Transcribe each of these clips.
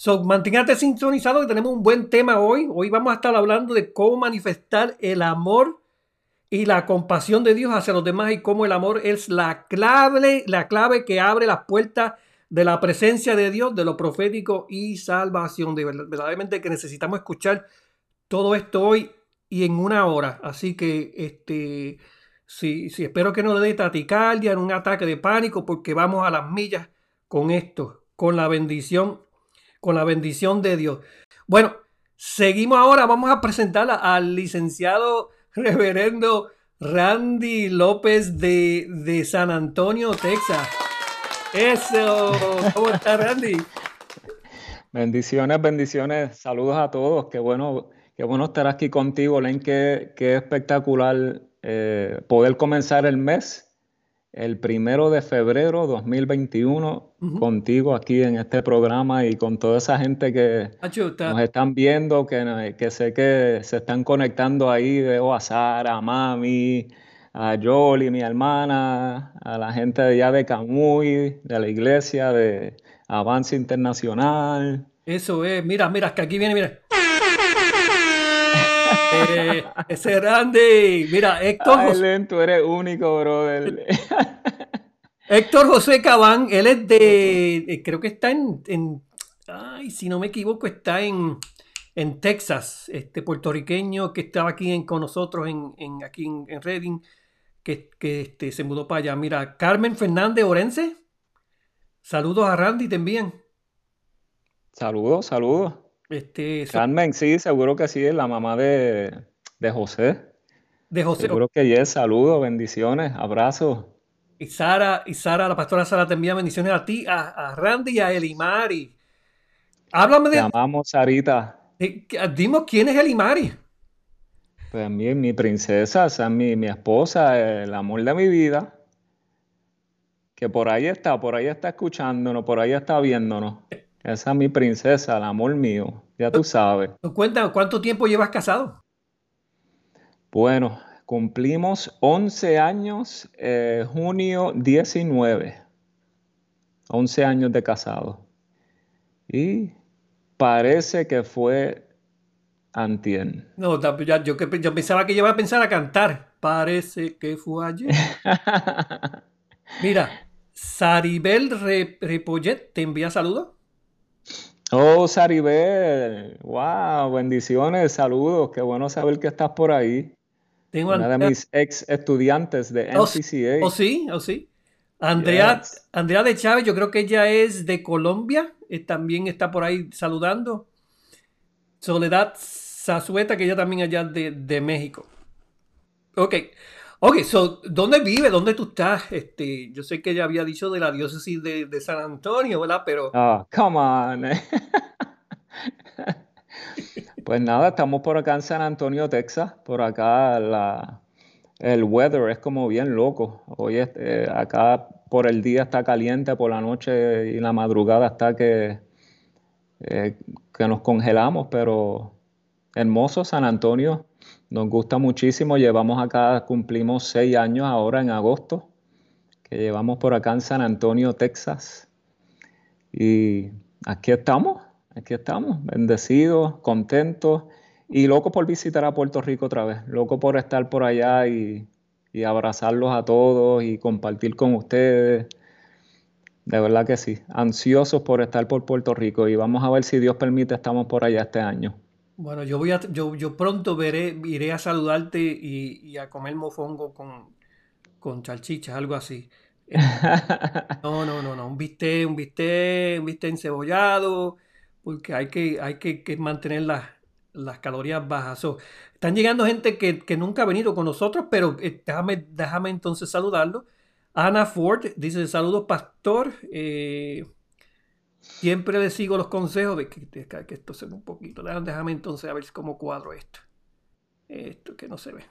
So, manténgate sintonizado que tenemos un buen tema hoy. Hoy vamos a estar hablando de cómo manifestar el amor y la compasión de Dios hacia los demás y cómo el amor es la clave, la clave que abre las puertas de la presencia de Dios, de lo profético y salvación. De verdad, verdaderamente que necesitamos escuchar todo esto hoy y en una hora. Así que este sí, espero que no le dé taticardia en un ataque de pánico porque vamos a las millas con esto, con la bendición con la bendición de Dios. Bueno, seguimos ahora, vamos a presentar al licenciado reverendo Randy López de, de San Antonio, Texas. Eso, ¿cómo está Randy? Bendiciones, bendiciones, saludos a todos, qué bueno, qué bueno estar aquí contigo, Len, qué, qué espectacular eh, poder comenzar el mes el primero de febrero 2021 contigo aquí en este programa y con toda esa gente que nos están viendo, que, que, sé que se están conectando ahí. Veo a Sara, a Mami, a Jolie, mi hermana, a la gente de allá de Camuy, de la iglesia, de Avance Internacional. Eso es, mira, mira, que aquí viene, mira. Eh, ese Randy. Mira, Héctor. José... tú eres único, brother. Héctor José Cabán, él es de. Eh, creo que está en, ay, si no me equivoco, está en, en Texas. Este puertorriqueño que estaba aquí con nosotros en, aquí en, Reading, que, que este, se mudó para allá. Mira, Carmen Fernández Orense. Saludos a Randy también. Saludos, saludos. Este, Carmen, sí, seguro que sí, es la mamá de, José. De José. Seguro que yes, saludos, bendiciones, abrazos. Y Sara, y Sara, la pastora Sara te envía bendiciones a ti, a, Randy y a Elimari. Háblame de. Te amamos, Sarita. Dimos quién es Elimari. Pues mí, mi princesa, o sea, mi, mi esposa, el amor de mi vida. Que por ahí está, por ahí está escuchándonos, por ahí está viéndonos. Esa es mi princesa, el amor mío, ya tú sabes. Cuenta, ¿cuánto tiempo llevas casado? Bueno, cumplimos 11 años, eh, junio 19. 11 años de casado. Y parece que fue antien. No, yo, yo, pensaba que iba a pensar a cantar. Parece que fue ayer. Mira, Saribel Repollet te envía saludos. Oh, Saribel, wow, bendiciones, saludos, qué bueno saber que estás por ahí. Tengo Una de mis ex estudiantes de NCCA. Oh, sí, oh, sí. Andrea, Andrea de Chávez, yo creo que ella es de Colombia, eh, también está por ahí saludando. Soledad Zazueta, que ella también allá de, de México. Ok, Ok, so, ¿dónde vive? ¿Dónde tú estás? Este, yo sé que ella había dicho de la diócesis de, San Antonio, ¿verdad? Pero... Ah, come on. pues nada, estamos por acá en San Antonio, Texas. Por acá el weather es como bien loco. Hoy eh, acá por el día está caliente, por la noche y la madrugada está que, eh, que nos congelamos, pero hermoso San Antonio. Nos gusta muchísimo, llevamos acá, cumplimos seis años ahora en agosto, que llevamos por acá en San Antonio, Texas. Y aquí estamos, aquí estamos, bendecidos, contentos y locos por visitar a Puerto Rico otra vez, loco por estar por allá y, y abrazarlos a todos y compartir con ustedes. De verdad que sí, ansiosos por estar por Puerto Rico y vamos a ver si Dios permite estamos por allá este año. Bueno, yo voy a, yo, yo pronto veré, iré a saludarte y, a comer mofongo con, con chalchichas, algo así. No, no, no, no, un bistec, un bistec, un bistec encebollado, porque hay que, hay que, mantener las, las calorías bajas. están llegando gente que, nunca ha venido con nosotros, pero eh, déjame, déjame entonces saludarlo. Ana Ford dice saludos, pastor. Eh, Siempre le sigo los consejos de que, que esto se ve un poquito. Déjame entonces a ver cómo cuadro esto. Esto que no se ve.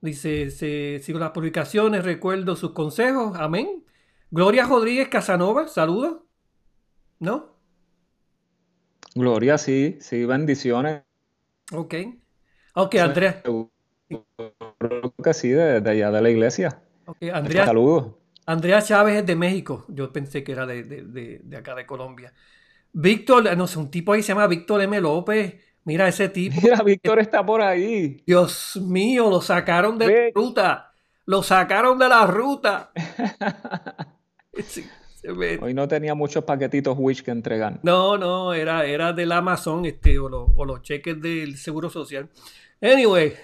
Dice, se, sigo las publicaciones, recuerdo sus consejos. Amén. Gloria Rodríguez Casanova, saludos. ¿No? Gloria, sí, sí, bendiciones. Ok. Ok, Andrea. Creo que sí, de, allá de la iglesia. Ok, Andrea. Saludos. Andrea Chávez es de México. Yo pensé que era de, de, acá de Colombia. Víctor, no sé, un tipo ahí se llama Víctor M. López. Mira ese tipo. Mira, Víctor está por ahí. Dios mío, lo sacaron de la ruta. Lo sacaron de la ruta. Hoy no tenía muchos paquetitos Wish que entregan. No, no, era, era del Amazon este, o, o los cheques del Seguro Social. Anyway,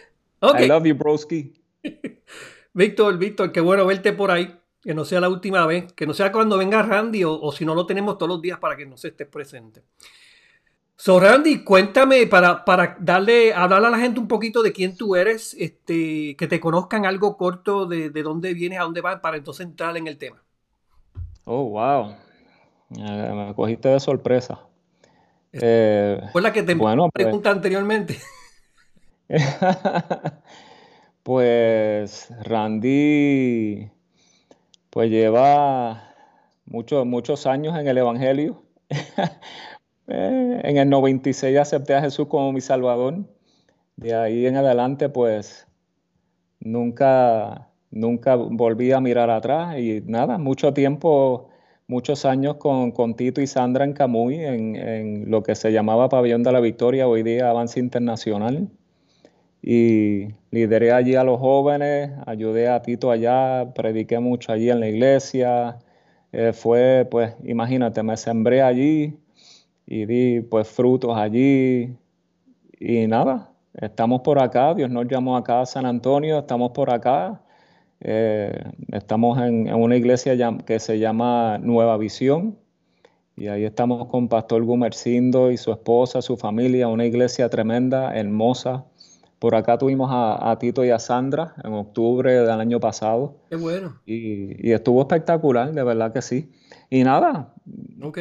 I love you, broski. Víctor, Víctor, qué bueno verte por ahí. Que no sea la última vez. Que no sea cuando venga Randy o, si no lo tenemos todos los días para que no se esté presente. So, Randy, cuéntame para, para darle, hablar a la gente un poquito de quién tú eres, este, que te conozcan algo corto de, de dónde vienes, a dónde vas, para entonces entrar en el tema. Oh, wow. me cogiste de sorpresa. Eh, Fue la que te bueno, pues pregunta anteriormente. pues Randy pues lleva muchos, muchos años en el Evangelio. Eh, en el 96 acepté a Jesús como mi Salvador. De ahí en adelante, pues nunca, nunca volví a mirar atrás y nada, mucho tiempo, muchos años con, con Tito y Sandra en Camuy, en, en, lo que se llamaba Pabellón de la Victoria, hoy día Avance Internacional y lideré allí a los jóvenes, ayudé a Tito allá, prediqué mucho allí en la iglesia. Eh, fue, pues, imagínate, me sembré allí y di, pues, frutos allí. Y nada, estamos por acá, Dios nos llamó acá a San Antonio, estamos por acá. Eh, estamos en, una iglesia que se llama Nueva Visión. Y ahí estamos con Pastor Gumercindo y su esposa, su familia, una iglesia tremenda, hermosa, por acá tuvimos a, Tito y a Sandra en octubre del año pasado. Qué bueno. Y, estuvo espectacular, de verdad que sí. Y nada,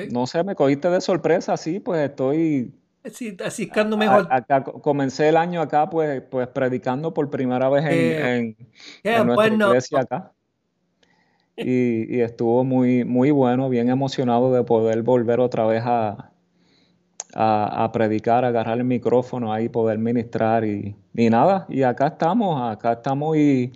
no sé, me cogiste de sorpresa, sí, pues estoy... Sí, así mejor. acá, comencé el año acá, pues, pues predicando por primera vez en, nuestra iglesia acá. Y, y, estuvo muy, muy bueno, bien emocionado de poder volver otra vez a, a, predicar, a agarrar el micrófono ahí, poder ministrar y, nada. Y acá estamos, acá estamos y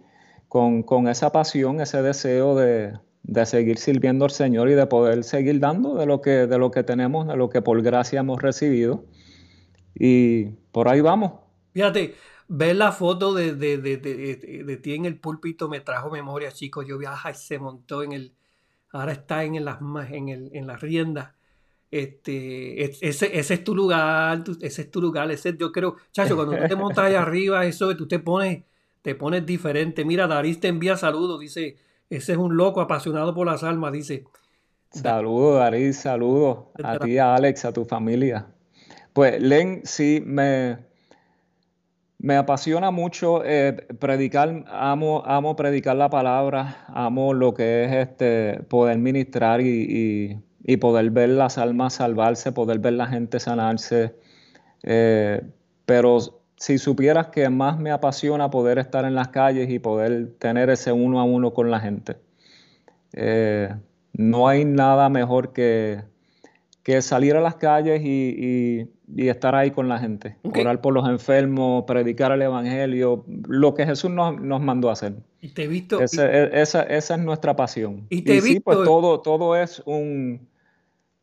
con, esa pasión, ese deseo de, seguir sirviendo al Señor y de poder seguir dando de lo que, de lo que tenemos, de lo que por gracia hemos recibido. Y por ahí vamos. Fíjate, ver la foto de, de, ti en el púlpito me trajo memoria, chicos. Yo viaja y se montó en el. Ahora está en, las, en, el, en la rienda este, ese, ese, es tu lugar, ese es tu lugar, ese yo creo, chacho, cuando tú te montas allá arriba, eso tú te pones, te pones diferente. Mira, Daris te envía saludos, dice, ese es un loco apasionado por las almas, dice. Saludos, Daris, saludos a ti, a Alex, a tu familia. Pues, Len, sí, me, me apasiona mucho eh, predicar, amo, amo predicar la palabra, amo lo que es este poder ministrar y y poder ver las almas salvarse, poder ver la gente sanarse. Eh, pero si supieras que más me apasiona poder estar en las calles y poder tener ese uno a uno con la gente. Eh, no hay nada mejor que, que salir a las calles y, estar ahí con la gente, orar por los enfermos, predicar el Evangelio, lo que Jesús nos, mandó a hacer. Y te he visto. E, esa, esa, es nuestra pasión. Y, te sí, pues todo, todo es un,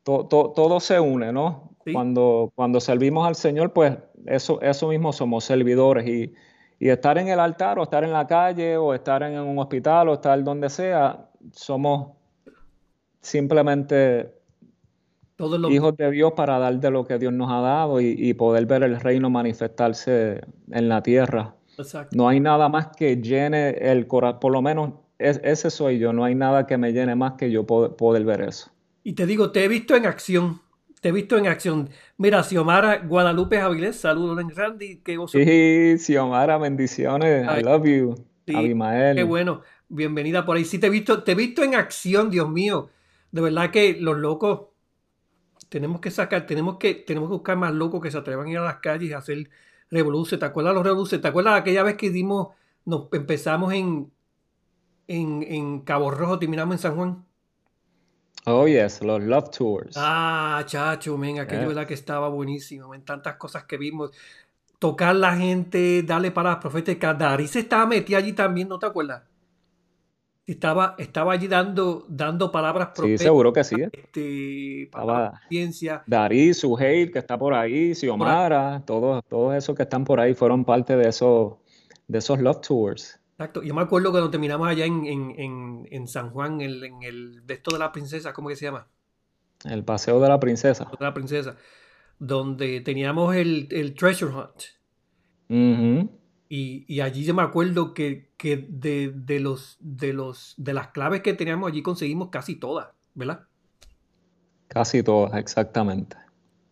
todo se une, ¿no? Cuando, cuando servimos al Señor, pues eso, eso mismo somos servidores y, estar en el altar o estar en la calle o estar en un hospital o estar donde sea, somos simplemente hijos de Dios para dar de lo que Dios nos ha dado y, poder ver el reino manifestarse en la tierra. No hay nada más que llene el corazón, por lo menos ese soy yo, no hay nada que me llene más que yo poder ver eso. Y te digo, te he visto en acción. Te he visto en acción. Mira, Xiomara Guadalupe Avilés, saludos, Randy. Qué gozo. Sí, Xiomara, bendiciones. I love you. Abimael. Qué bueno. Bienvenida por ahí. Sí, te he visto, te he visto en acción, Dios mío. De verdad que los locos, Tenemos que sacar, tenemos que, tenemos que buscar más locos que se atrevan a ir a las calles y hacer revoluciones. ¿Te acuerdas los revoluciones? ¿Te acuerdas aquella vez que dimos, nos empezamos en, en, en Cabo Rojo, terminamos en San Juan? Oh, yes, los Love Tours. Ah, chacho, men, aquello verdad que estaba buenísimo, en tantas cosas que vimos. Tocar la gente, darle palabras proféticas. Darí se estaba metida allí también, ¿no te acuerdas? Estaba, estaba allí dando, dando palabras Sí, seguro que sí. este, de ciencia. Darí, Suheil, que está por ahí, Xiomara, todos, todos esos que están por ahí fueron parte de esos, de esos Love Tours. Exacto. Yo me acuerdo cuando terminamos allá en, en, en, en San Juan, en, en el de esto de la princesa, ¿cómo que se llama? El Paseo de la Princesa. De la princesa, donde teníamos el, el treasure hunt. Ujú. Y, y allí yo me acuerdo que, que de, de los, de los, de las claves que teníamos allí conseguimos casi todas, ¿verdad? Casi todas, exactamente.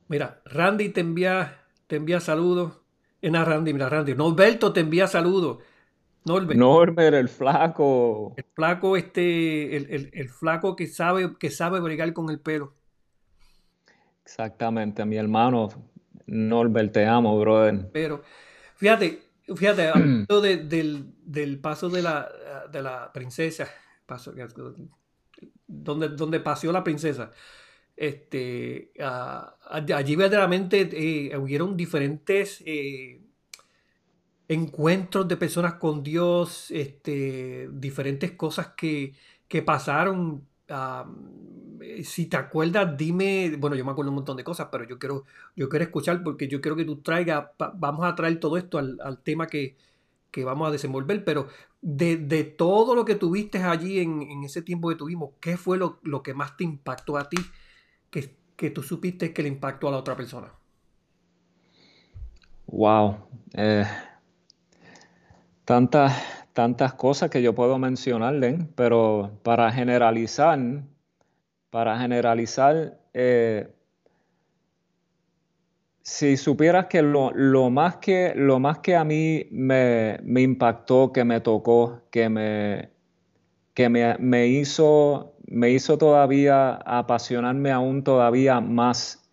Mira, Randy te envía, te envía saludos. Eh, no, Randy, mira, Randy. Norberto te envía saludos. Norbert, Norbert, el flaco. el flaco este, el, el- el flaco que sabe, que sabe bregar con el pelo. Exactamente, mi hermano Norbert, te amo, brother. Pero, fíjate, fíjate, hablando de- del, del paso de la, de la princesa, paso, donde, donde paseó la princesa, este, allí verdaderamente eh, hubieron diferentes eh, encuentros de personas con Dios, este, diferentes cosas que, que pasaron. ah, si te acuerdas, dime, bueno, yo me acuerdo un montón de cosas, pero yo quiero, yo quiero escuchar porque yo quiero que tú traigas, vamos a traer todo esto al, al tema que, que vamos a desenvolver, pero de, de todo lo que tuviste allí en, en ese tiempo que tuvimos, ¿qué fue lo, lo que más te impactó a ti que, que tú supiste que le impactó a la otra persona? Wow. Eh, tantas, tantas cosas que yo puedo mencionarle, pero para generalizar, para generalizar, eh, si supieras que lo, lo más que lo más que a mí me, me impactó, que me tocó, que me, que me, me hizo, me hizo todavía apasionarme aún todavía más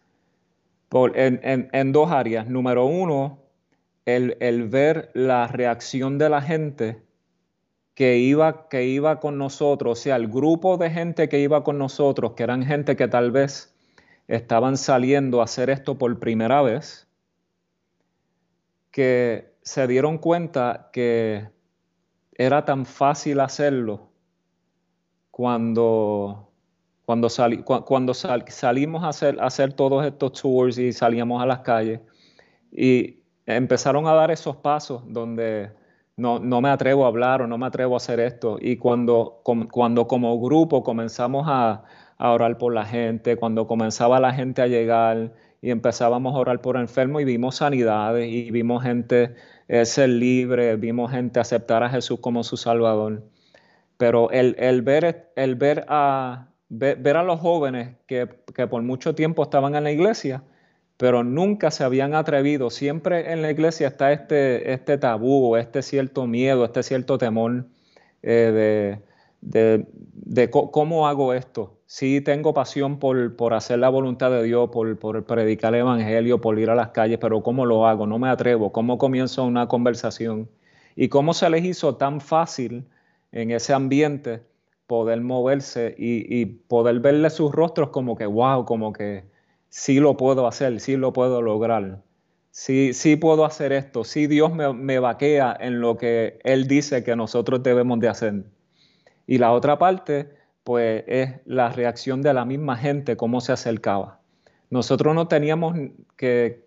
en, en- en dos áreas. Número uno, el, el ver la reacción de la gente que iba, que iba con nosotros, o sea, el grupo de gente que iba con nosotros, que eran gente que tal vez estaban saliendo a hacer esto por primera vez, que se dieron cuenta que era tan fácil hacerlo cuando, cuando, sali- cu- cuando sal- salimos a hacer, a hacer todos estos tours y salíamos a las calles y empezaron a dar esos pasos donde no, no me atrevo a hablar o no me atrevo a hacer esto. Y cuando, cuando como grupo comenzamos a, a orar por la gente, cuando comenzaba la gente a llegar y empezábamos a orar por enfermos y vimos sanidades y vimos gente eh, ser libre, vimos gente aceptar a Jesús como su Salvador. Pero el, el ver, el ver, a, ver, ver a los jóvenes que, que por mucho tiempo estaban en la iglesia, pero nunca se habían atrevido. Siempre en la iglesia está este, este tabú, este cierto miedo, este cierto temor eh, de, de, de cómo hago esto. Sí tengo pasión por, por hacer la voluntad de Dios, por, por predicar el evangelio, por ir a las calles, pero ¿cómo lo hago? No me atrevo. ¿Cómo comienzo una conversación? ¿Y cómo se les hizo tan fácil en ese ambiente poder moverse y poder verle sus rostros como que, wow, como que sí lo puedo hacer, sí lo puedo lograr, sí, sí puedo hacer esto, sí Dios me, me vaquea en lo que Él dice que nosotros debemos de hacer. Y la otra parte, pues, es la reacción de la misma gente, cómo se acercaba. Nosotros no teníamos que,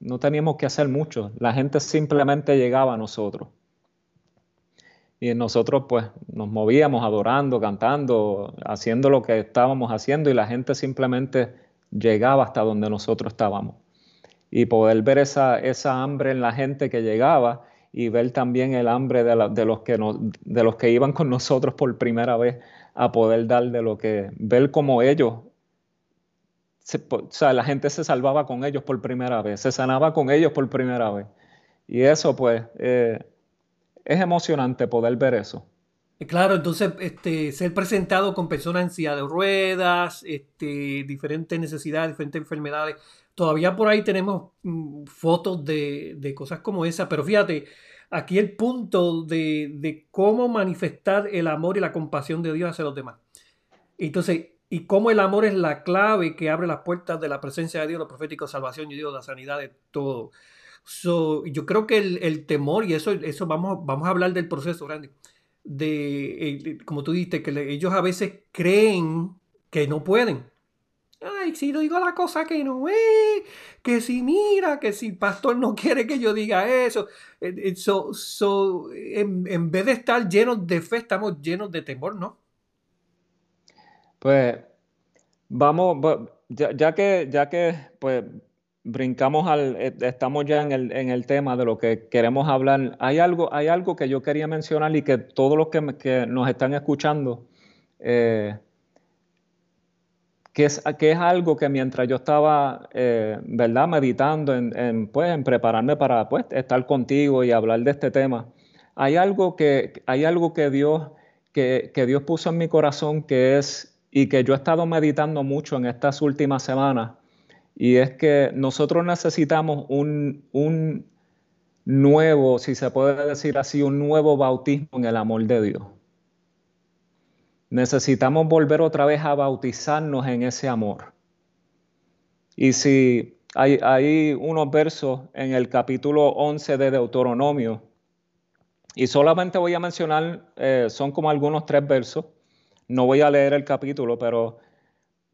no teníamos que hacer mucho, la gente simplemente llegaba a nosotros. Y nosotros pues nos movíamos adorando, cantando, haciendo lo que estábamos haciendo y la gente simplemente llegaba hasta donde nosotros estábamos. Y poder ver esa, esa hambre en la gente que llegaba y ver también el hambre de, los que de los que iban con nosotros por primera vez a poder dar de lo que, ver cómo ellos, se, o sea, la gente se salvaba con ellos por primera vez, se sanaba con ellos por primera vez. Y eso pues... Eh, es emocionante poder ver eso. Claro, entonces este, ser presentado con personas en silla de ruedas, este, diferentes necesidades, diferentes enfermedades. Todavía por ahí tenemos mm, fotos de, cosas como esa, pero fíjate, aquí el punto de, cómo manifestar el amor y la compasión de Dios hacia los demás. Entonces, y cómo el amor es la clave que abre las puertas de la presencia de Dios, lo profético, salvación y Dios, la sanidad de todo. yo creo que el, el, temor, y eso, eso vamos, vamos a hablar del proceso, grande de, como tú dijiste, que ellos a veces creen que no pueden. Ay, si digo la cosa que no es, que si mira, que si el pastor no quiere que yo diga eso. Eh, eh, so, en, vez de estar llenos de fe, estamos llenos de temor, ¿no? Pues vamos, ya, ya que, ya que pues brincamos al, eh, estamos ya en el, en el, tema de lo que queremos hablar. Hay algo, hay algo que yo quería mencionar y que todos los que, nos están escuchando, eh, que, es, que es algo que mientras yo estaba, eh, ¿verdad?, meditando en, en, pues, en prepararme para pues, estar contigo y hablar de este tema, hay algo que, hay algo que Dios, que, que Dios puso en mi corazón que es, y que yo he estado meditando mucho en estas últimas semanas, y es que nosotros necesitamos un, un nuevo, si se puede decir así, un nuevo bautismo en el amor de Dios. Necesitamos volver otra vez a bautizarnos en ese amor. Y si hay, hay, unos versos en el capítulo 11 de Deuteronomio, y solamente voy a mencionar, eh, son como algunos tres versos, no voy a leer el capítulo, pero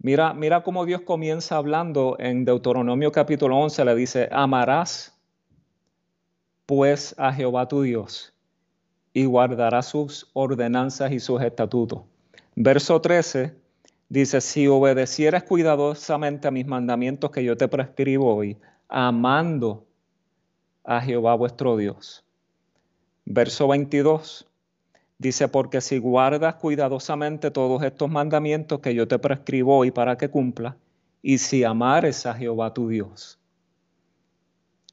Mira, mira cómo Dios comienza hablando en Deuteronomio capítulo 11, le dice, amarás pues a Jehová tu Dios y guardarás sus ordenanzas y sus estatutos. Verso 13 dice, si obedecieras cuidadosamente a mis mandamientos que yo te prescribo hoy, amando a Jehová vuestro Dios. Verso 22, Dice, porque si guardas cuidadosamente todos estos mandamientos que yo te prescribo hoy para que cumpla, y si amares a Jehová tu Dios.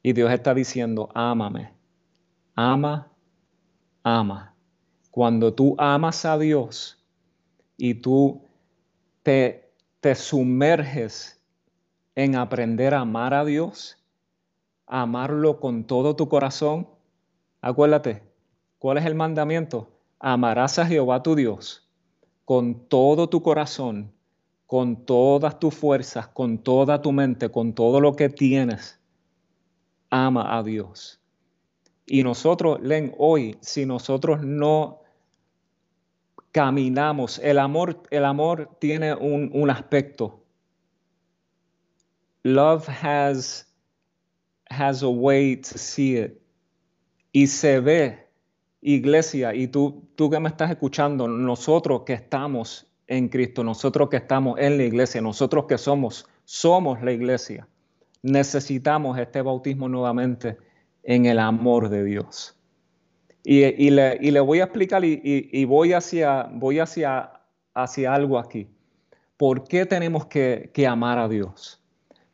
Y Dios está diciendo, ámame, ama, ama. Cuando tú amas a Dios y tú te, te sumerges en aprender a amar a Dios, amarlo con todo tu corazón, acuérdate, ¿cuál es el mandamiento? Amarás a Jehová tu Dios con todo tu corazón, con todas tus fuerzas, con toda tu mente, con todo lo que tienes. Ama a Dios. Y nosotros, leen hoy, si nosotros no caminamos, el amor, el amor tiene un, un aspecto. Love has, has a way to see it. Y se ve iglesia, y tú, tú que me estás escuchando, nosotros que estamos en Cristo, nosotros que estamos en la iglesia, nosotros que somos, somos la iglesia, necesitamos este bautismo nuevamente en el amor de Dios. Y, le, voy a explicar y, voy, hacia, voy hacia, hacia algo aquí. ¿Por qué tenemos que, que amar a Dios?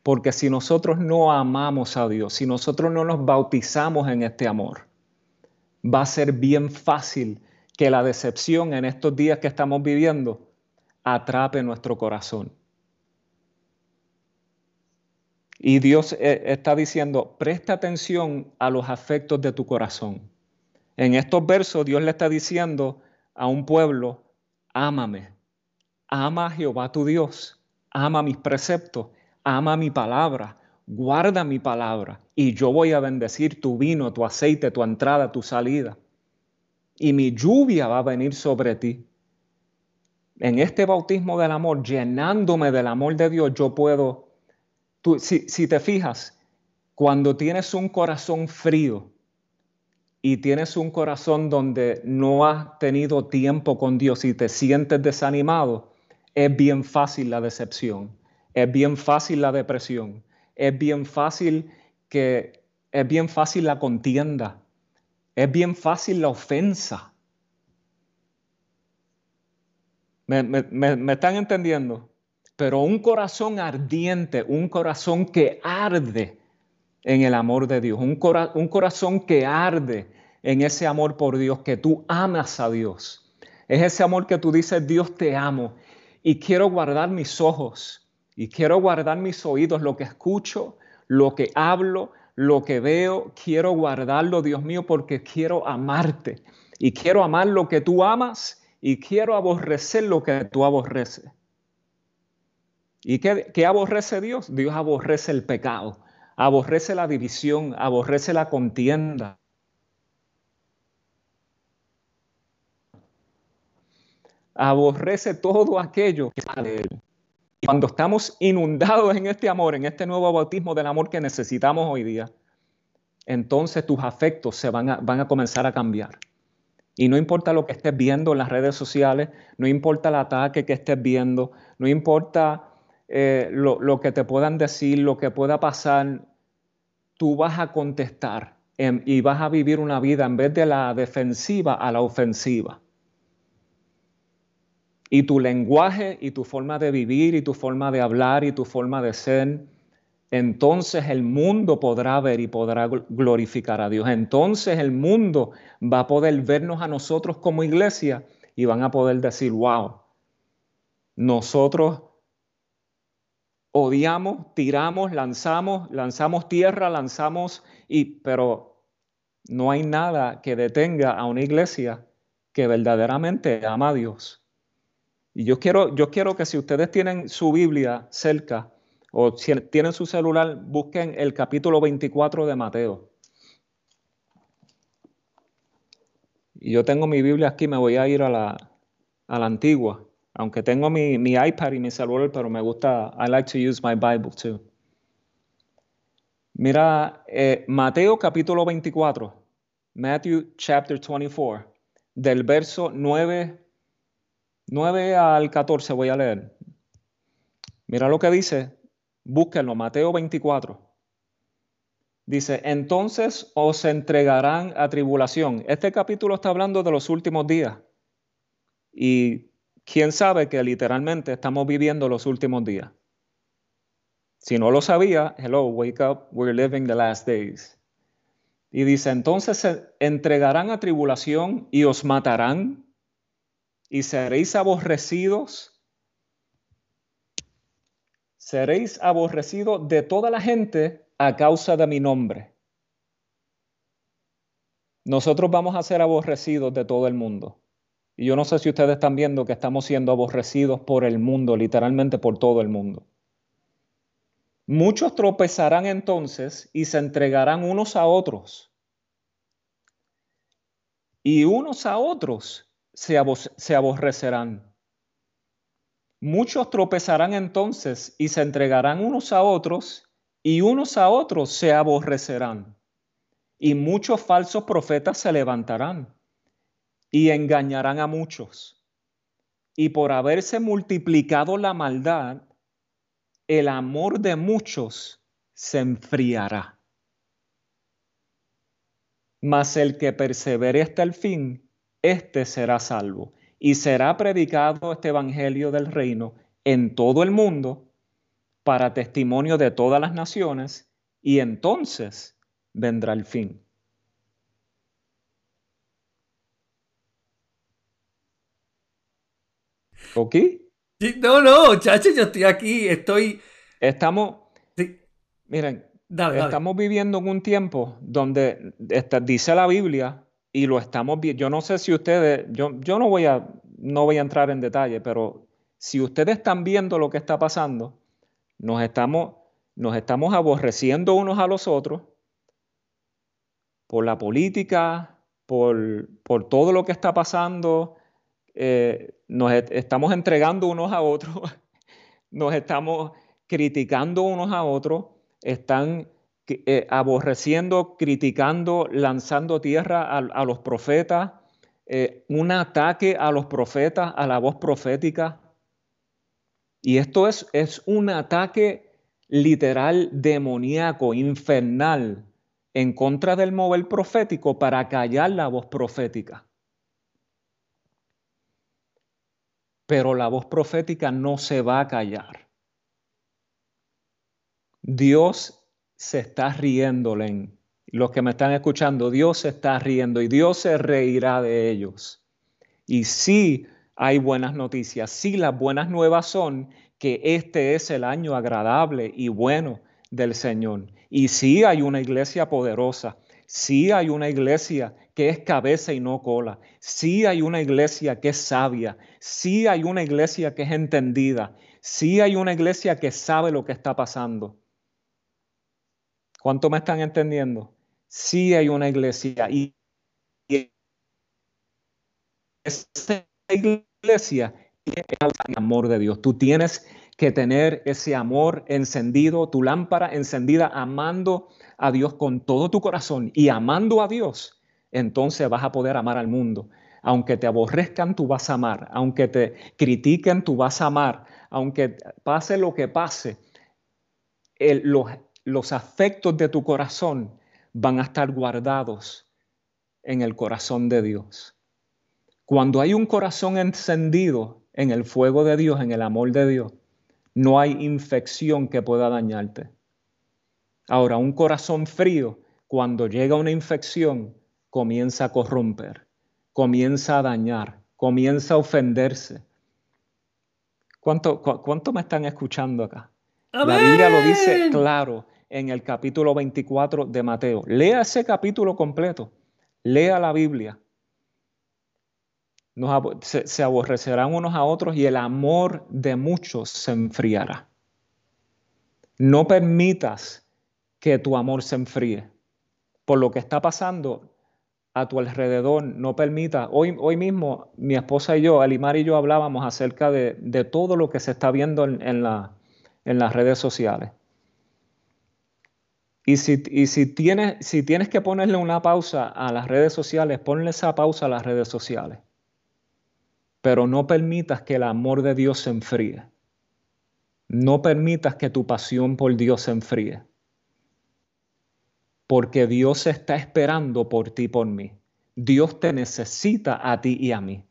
Porque si nosotros no amamos a Dios, si nosotros no nos bautizamos en este amor, va a ser bien fácil que la decepción en estos días que estamos viviendo atrape nuestro corazón. Y Dios eh, está diciendo, presta atención a los afectos de tu corazón. En estos versos Dios le está diciendo a un pueblo, ámame, ama a Jehová tu Dios, ama mis preceptos, ama mi palabra, guarda mi palabra y yo voy a bendecir tu vino, tu aceite, tu entrada, tu salida. Y mi lluvia va a venir sobre ti. En este bautismo del amor, llenándome del amor de Dios, yo puedo, tú, si, si te fijas, cuando tienes un corazón frío y tienes un corazón donde no has tenido tiempo con Dios y te sientes desanimado, es bien fácil la decepción, es bien fácil la depresión, es bien fácil que es bien fácil la contienda, es bien fácil la ofensa. ¿Me, están entendiendo? Pero un corazón ardiente, un corazón que arde en el amor de Dios, un, un corazón que arde en ese amor por Dios, que tú amas a Dios. Es ese amor que tú dices, Dios te amo y quiero guardar mis ojos y quiero guardar mis oídos, lo que escucho, lo que hablo, lo que veo, quiero guardarlo, Dios mío, porque quiero amarte y quiero amar lo que tú amas y quiero aborrecer lo que tú aborreces. ¿Y qué, qué, aborrece Dios? Dios aborrece el pecado, aborrece la división, aborrece la contienda. Aborrece todo aquello que sale de él. Y cuando estamos inundados en este amor, en este nuevo bautismo del amor que necesitamos hoy día, entonces tus afectos se van a, van a comenzar a cambiar. Y no importa lo que estés viendo en las redes sociales, no importa el ataque que estés viendo, no importa eh, lo, lo, que te puedan decir, lo que pueda pasar, tú vas a contestar y vas a vivir una vida en vez de la defensiva a la ofensiva. Y tu lenguaje y tu forma de vivir y tu forma de hablar y tu forma de ser entonces el mundo podrá ver y podrá glorificar a Dios. Entonces el mundo va a poder vernos a nosotros como iglesia y van a poder decir, wow, nosotros odiamos, tiramos, lanzamos, lanzamos tierra, lanzamos, y, pero no hay nada que detenga a una iglesia que verdaderamente ama a Dios. Y yo quiero, yo quiero que si ustedes tienen su Biblia cerca, o tienen su celular, busquen el capítulo 24 de Mateo. Y yo tengo mi Biblia aquí, me voy a ir a la, a la antigua. Aunque tengo mi, mi, iPad y mi celular, pero me gusta, I like to use my Bible too. Mira, eh, Mateo capítulo 24, Matthew chapter 24, del verso 9, 9 al 14 voy a leer. Mira lo que dice, Búsquenlo, Mateo 24. Dice, entonces os entregarán a tribulación. Este capítulo está hablando de los últimos días. Y quién sabe que literalmente estamos viviendo los últimos días. Si no lo sabía, hello, wake up, we're living the last days. Y dice, entonces se entregarán a tribulación y os matarán y seréis aborrecidos seréis aborrecidos de toda la gente a causa de mi nombre. Nosotros vamos a ser aborrecidos de todo el mundo. Y yo no sé si ustedes están viendo que estamos siendo aborrecidos por el mundo, literalmente por todo el mundo. Muchos tropezarán entonces y se entregarán unos a otros. Y unos a otros se, aborrecerán. Muchos tropezarán entonces y se entregarán unos a otros, y unos a otros se aborrecerán. Y muchos falsos profetas se levantarán y engañarán a muchos. Y por haberse multiplicado la maldad, el amor de muchos se enfriará. Mas el que persevere hasta el fin, éste será salvo y será predicado este Evangelio del reino en todo el mundo para testimonio de todas las naciones y entonces vendrá el fin. ¿Ok? no, no, chacho, yo estoy aquí, estoy... Estamos... Miren, estamos viviendo en un tiempo donde dice la Biblia y lo estamos viendo. Yo no sé si ustedes, yo, yo no, voy a, no voy a entrar en detalle, pero si ustedes están viendo lo que está pasando, nos estamos, nos estamos aborreciendo unos a los otros por la política, por, por todo lo que está pasando, eh, nos estamos entregando unos a otros, nos estamos criticando unos a otros, están eh, aborreciendo, criticando, lanzando tierra a, los profetas, eh, un ataque a los profetas, a la voz profética. Y esto es, es un ataque literal demoníaco, infernal, en contra del mover profético para callar la voz profética. Pero la voz profética no se va a callar. Dios se está riendo, Len. Los que me están escuchando, Dios se está riendo y Dios se reirá de ellos. Y sí hay buenas noticias, sí las buenas nuevas son que este es el año agradable y bueno del Señor. Y sí hay una iglesia poderosa, sí hay una iglesia que es cabeza y no cola, sí hay una iglesia que es sabia, sí hay una iglesia que es entendida, sí hay una iglesia que sabe lo que está pasando. ¿Cuánto me están entendiendo? Sí hay una iglesia y esta iglesia tiene el amor de Dios. Tú tienes que tener ese amor encendido, tu lámpara encendida, amando a Dios con todo tu corazón y amando a Dios, entonces vas a poder amar al mundo. Aunque te aborrezcan, tú vas a amar. Aunque te critiquen, tú vas a amar. Aunque pase lo que pase, los, los afectos de tu corazón van a estar guardados en el corazón de Dios. Cuando hay un corazón encendido en el fuego de Dios, en el amor de Dios, no hay infección que pueda dañarte. Ahora, un corazón frío, cuando llega una infección, comienza a corromper, comienza a dañar, comienza a ofenderse. ¿Cuánto, cuánto me están escuchando acá? La Biblia lo dice claro en el capítulo 24 de Mateo. Lea ese capítulo completo. Lea la Biblia se, aborrecerán unos a otros y el amor de muchos se enfriará. No permitas que tu amor se enfríe. Por lo que está pasando a tu alrededor, no permita. Hoy, hoy mismo mi esposa y yo, Alimar y yo hablábamos acerca de, todo lo que se está viendo en, en, las redes sociales. Y si, y si, tienes, si tienes que ponerle una pausa a las redes sociales, ponle esa pausa a las redes sociales pero no permitas que el amor de Dios se enfríe. No permitas que tu pasión por Dios se enfríe. Porque Dios está esperando por ti y por mí. Dios te necesita a ti y a mí.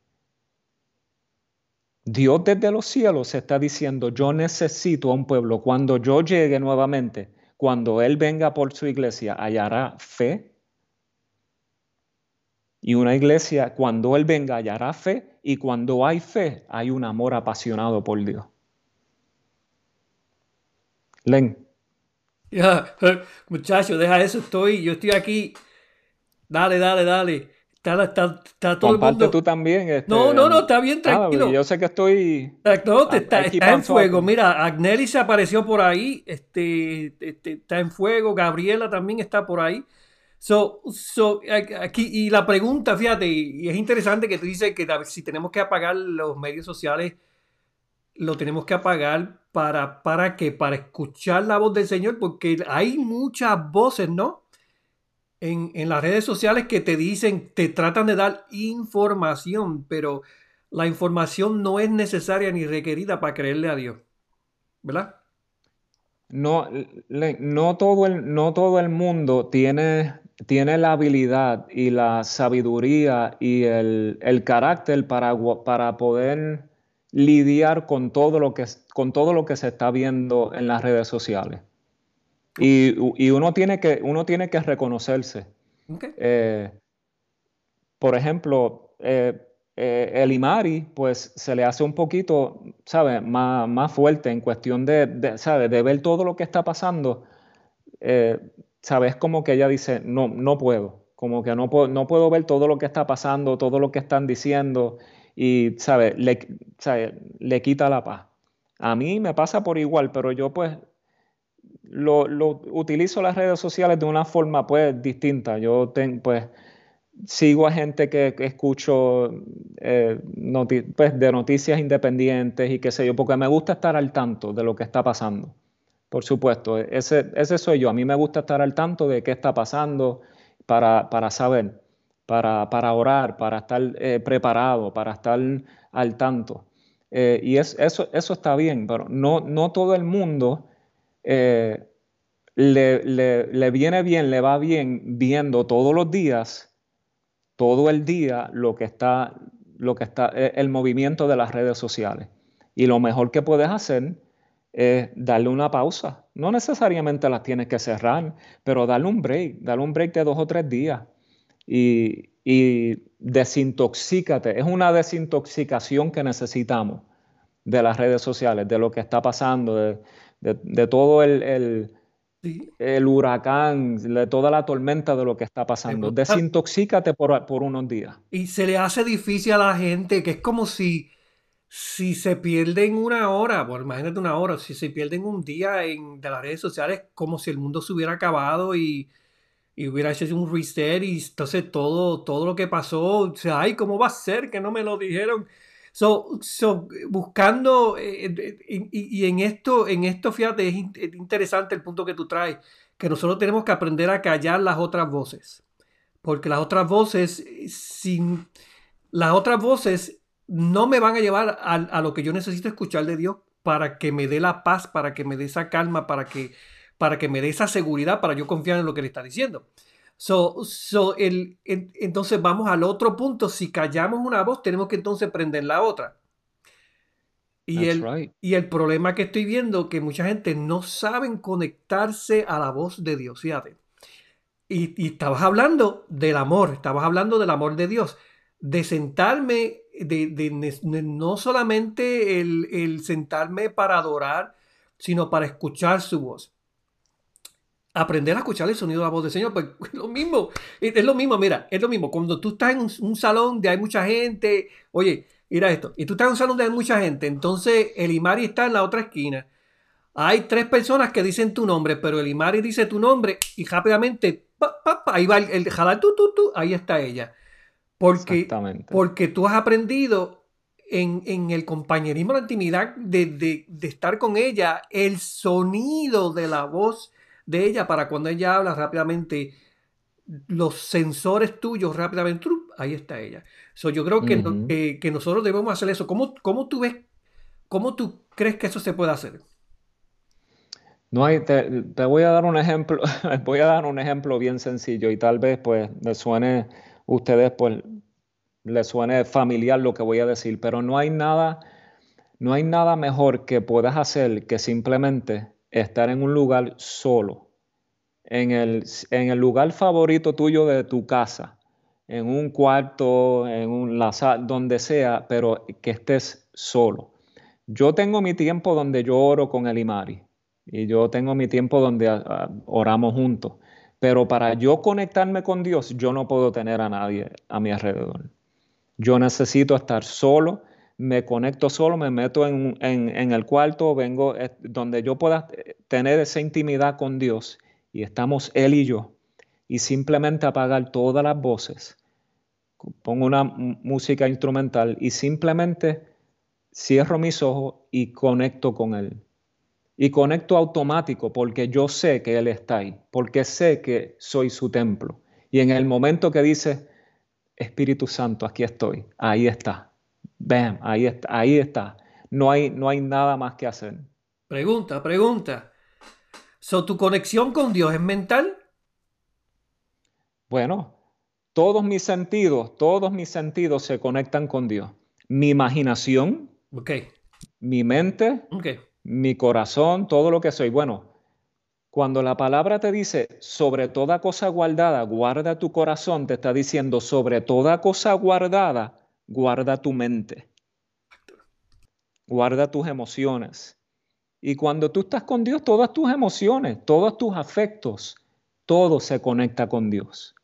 Dios desde los cielos está diciendo, yo necesito a un pueblo. Cuando yo llegue nuevamente, cuando Él venga por su iglesia, hallará fe y una iglesia, cuando Él venga, hallará fe, y cuando hay fe, hay un amor apasionado por Dios. Len. Ya, muchacho, deja eso, estoy, yo estoy aquí. Dale, dale, dale. Está, está, está todo Comparte el mundo. tú también. Este, no, no, no, está bien, tranquilo. yo sé que estoy. No, está, está en fuego. Mira, Agnelli se apareció por ahí. Este, este, está en fuego. Gabriela también está por ahí. So, so, aquí, y la pregunta, fíjate, y es interesante que tú dices que si tenemos que apagar los medios sociales, lo tenemos que apagar para, para qué? Para escuchar la voz del Señor, porque hay muchas voces, ¿no? En, en las redes sociales que te dicen, te tratan de dar información, pero la información no es necesaria ni requerida para creerle a Dios, ¿verdad? No, no, todo, el, no todo el mundo tiene tiene la habilidad y la sabiduría y el, carácter para, para, poder lidiar con todo, lo que, con todo lo que se está viendo en las redes sociales. Y, uno, tiene que, uno tiene que reconocerse. Eh, por ejemplo, eh, eh, el Imari, pues se le hace un poquito, ¿sabes? Más, más fuerte en cuestión de, de, de ver todo lo que está pasando ¿sabes? Como que ella dice, no, no puedo, como que no puedo, no puedo ver todo lo que está pasando, todo lo que están diciendo y, ¿sabes? Le, le quita la paz. A mí me pasa por igual, pero yo pues lo, utilizo las redes sociales de una forma pues distinta. Yo pues sigo a gente que, escucho eh, pues, de noticias independientes y qué sé yo, porque me gusta estar al tanto de lo que está pasando. Por supuesto, ese, ese soy yo. A mí me gusta estar al tanto de qué está pasando para, saber, para, para, orar, para estar eh, preparado, para estar al tanto. Eh, y es, eso, eso está bien, pero no, no todo el mundo eh, le, viene bien, le va bien viendo todos los días, todo el día, lo que está, lo que está, el movimiento de las redes sociales. Y lo mejor que puedes hacer es darle una pausa. No necesariamente las tienes que cerrar, pero darle un break, darle un break de dos o tres días y, y desintoxícate. Es una desintoxicación que necesitamos de las redes sociales, de lo que está pasando, de, todo el, el, huracán, de toda la tormenta de lo que está pasando. Desintoxícate por, por, unos días. Y se le hace difícil a la gente, que es como si, si se pierden una hora, bueno, imagínate una hora, si se pierden un día en, de las redes sociales, como si el mundo se hubiera acabado y y hubiera hecho un reset y entonces todo, todo lo que pasó, o sea, ay, ¿cómo va a ser que no me lo dijeron? So, so buscando, eh, eh, y, en esto, en esto, fíjate, es, interesante el punto que tú traes, que nosotros tenemos que aprender a callar las otras voces, porque las otras voces, sin, las otras voces no me van a llevar a, a lo que yo necesito escuchar de Dios para que me dé la paz, para que me dé esa calma, para que para que me dé esa seguridad para yo confiar en lo que le está diciendo. So, so el, entonces vamos al otro punto. Si callamos una voz, tenemos que entonces prender la otra. Y el, y el problema que estoy viendo que mucha gente no saben conectarse a la voz de Dios, fíjate. Y, y estabas hablando del amor, estabas hablando del amor de Dios, de sentarme, de, de, no solamente el, el sentarme para adorar, sino para escuchar su voz aprender a escuchar el sonido de la voz del Señor, pues es lo mismo, es lo mismo, mira, es lo mismo, cuando tú estás en un, salón donde hay mucha gente, oye, mira esto, y tú estás en un salón donde hay mucha gente, entonces el Imari está en la otra esquina, hay tres personas que dicen tu nombre, pero el Imari dice tu nombre y rápidamente, ahí va el, el jalar, tú, tú, tú, ahí está ella, porque, porque tú has aprendido en, en, el compañerismo, la intimidad de, de, de, estar con ella, el sonido de la voz de ella para cuando ella habla rápidamente, los sensores tuyos rápidamente, ahí está ella. So, yo creo que, que, nosotros debemos hacer eso. ¿Cómo, ¿Cómo, tú ves, cómo tú crees que eso se puede hacer? No hay, te, voy a dar un ejemplo, voy a dar un ejemplo bien sencillo y tal vez pues le suene, ustedes pues le suene familiar lo que voy a decir, pero no hay nada, no hay nada mejor que puedas hacer que simplemente estar en un lugar solo, en el, en el lugar favorito tuyo de tu casa, en un cuarto, en un donde sea, pero que estés solo. Yo tengo mi tiempo donde yo oro con el Imari y yo tengo mi tiempo donde ah, ah, oramos juntos. Pero para yo conectarme con Dios, yo no puedo tener a nadie a mi alrededor. Yo necesito estar solo me conecto solo, me meto en, el cuarto, vengo eh, donde yo pueda eh, tener esa intimidad con Dios y estamos Él y yo y simplemente apagar todas las voces, pongo una música instrumental y simplemente cierro mis ojos y conecto con Él. Y conecto automático porque yo sé que Él está ahí, porque sé que soy su templo. Y en el momento que dice, Espíritu Santo, aquí estoy, ahí está, Bam, ahí está, ahí está. No hay, no hay nada más que hacer. Pregunta, pregunta. So, ¿Tu conexión con Dios es mental? Bueno, todos mis sentidos, todos mis sentidos se conectan con Dios. Mi imaginación, okay. mi mente, okay. mi corazón, todo lo que soy. Bueno, cuando la palabra te dice sobre toda cosa guardada, guarda tu corazón, te está diciendo sobre toda cosa guardada, guarda tu mente, guarda tus emociones. Y cuando tú estás con Dios, todas tus emociones, todos tus afectos, todo se conecta con Dios.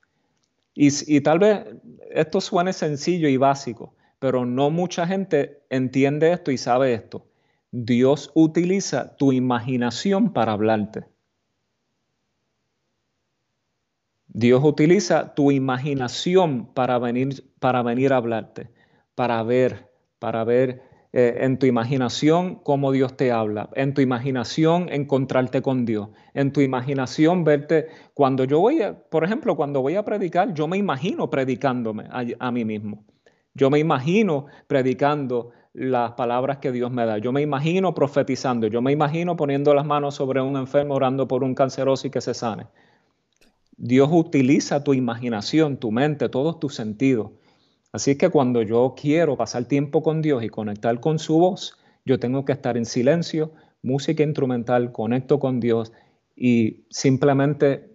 Y, tal vez esto suene sencillo y básico, pero no mucha gente entiende esto y sabe esto. Dios utiliza tu imaginación para hablarte. Dios utiliza tu imaginación para venir, para venir a hablarte para ver, para ver eh, en tu imaginación cómo Dios te habla, en tu imaginación encontrarte con Dios, en tu imaginación verte, cuando yo voy, a, por ejemplo, cuando voy a predicar, yo me imagino predicándome a, mí mismo. Yo me imagino predicando las palabras que Dios me da. Yo me imagino profetizando. Yo me imagino poniendo las manos sobre un enfermo, orando por un canceroso y que se sane. Dios utiliza tu imaginación, tu mente, todos tus sentidos Así que cuando yo quiero pasar tiempo con Dios y conectar con su voz, yo tengo que estar en silencio, música instrumental, conecto con Dios y simplemente